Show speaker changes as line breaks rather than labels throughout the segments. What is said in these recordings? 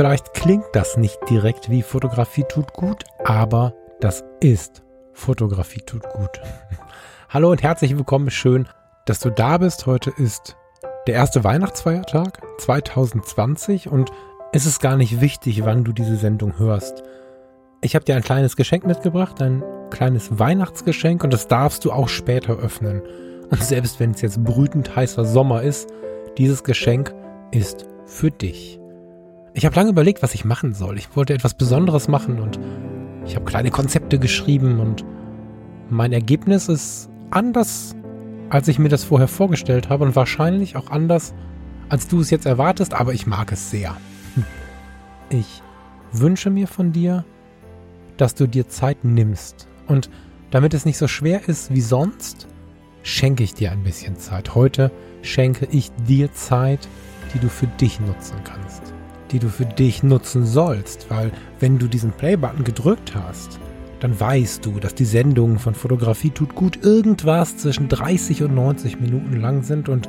Vielleicht klingt das nicht direkt wie Fotografie tut gut, aber das ist Fotografie tut gut. Hallo und herzlich willkommen. Schön, dass du da bist. Heute ist der erste Weihnachtsfeiertag 2020 und es ist gar nicht wichtig, wann du diese Sendung hörst. Ich habe dir ein kleines Geschenk mitgebracht, ein kleines Weihnachtsgeschenk und das darfst du auch später öffnen. Und selbst wenn es jetzt brütend heißer Sommer ist, dieses Geschenk ist für dich. Ich habe lange überlegt, was ich machen soll. Ich wollte etwas Besonderes machen und ich habe kleine Konzepte geschrieben und mein Ergebnis ist anders, als ich mir das vorher vorgestellt habe und wahrscheinlich auch anders, als du es jetzt erwartest, aber ich mag es sehr. Hm. Ich wünsche mir von dir, dass du dir Zeit nimmst und damit es nicht so schwer ist wie sonst, schenke ich dir ein bisschen Zeit. Heute schenke ich dir Zeit, die du für dich nutzen kannst die du für dich nutzen sollst, weil wenn du diesen Play-Button gedrückt hast, dann weißt du, dass die Sendungen von Fotografie tut gut irgendwas zwischen 30 und 90 Minuten lang sind und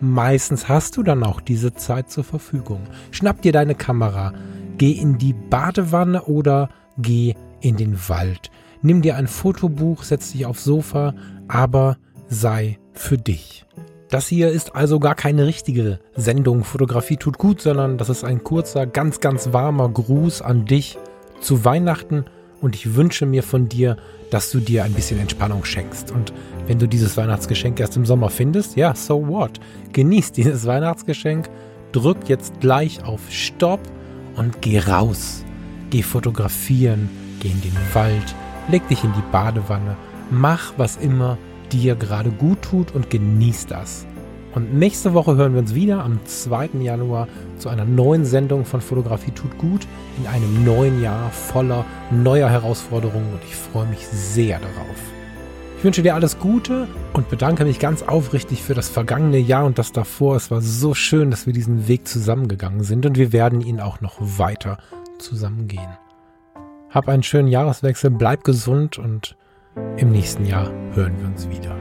meistens hast du dann auch diese Zeit zur Verfügung. Schnapp dir deine Kamera, geh in die Badewanne oder geh in den Wald. Nimm dir ein Fotobuch, setz dich aufs Sofa, aber sei für dich. Das hier ist also gar keine richtige Sendung Fotografie tut gut, sondern das ist ein kurzer, ganz, ganz warmer Gruß an dich zu Weihnachten und ich wünsche mir von dir, dass du dir ein bisschen Entspannung schenkst. Und wenn du dieses Weihnachtsgeschenk erst im Sommer findest, ja, so what? Genieß dieses Weihnachtsgeschenk, drück jetzt gleich auf Stopp und geh raus. Geh fotografieren, geh in den Wald, leg dich in die Badewanne, mach was immer dir gerade gut tut und genieß das. Und nächste Woche hören wir uns wieder am 2. Januar zu einer neuen Sendung von Fotografie tut gut in einem neuen Jahr voller neuer Herausforderungen und ich freue mich sehr darauf. Ich wünsche dir alles Gute und bedanke mich ganz aufrichtig für das vergangene Jahr und das davor. Es war so schön, dass wir diesen Weg zusammengegangen sind und wir werden ihn auch noch weiter zusammengehen. Hab einen schönen Jahreswechsel, bleib gesund und im nächsten Jahr hören wir uns wieder.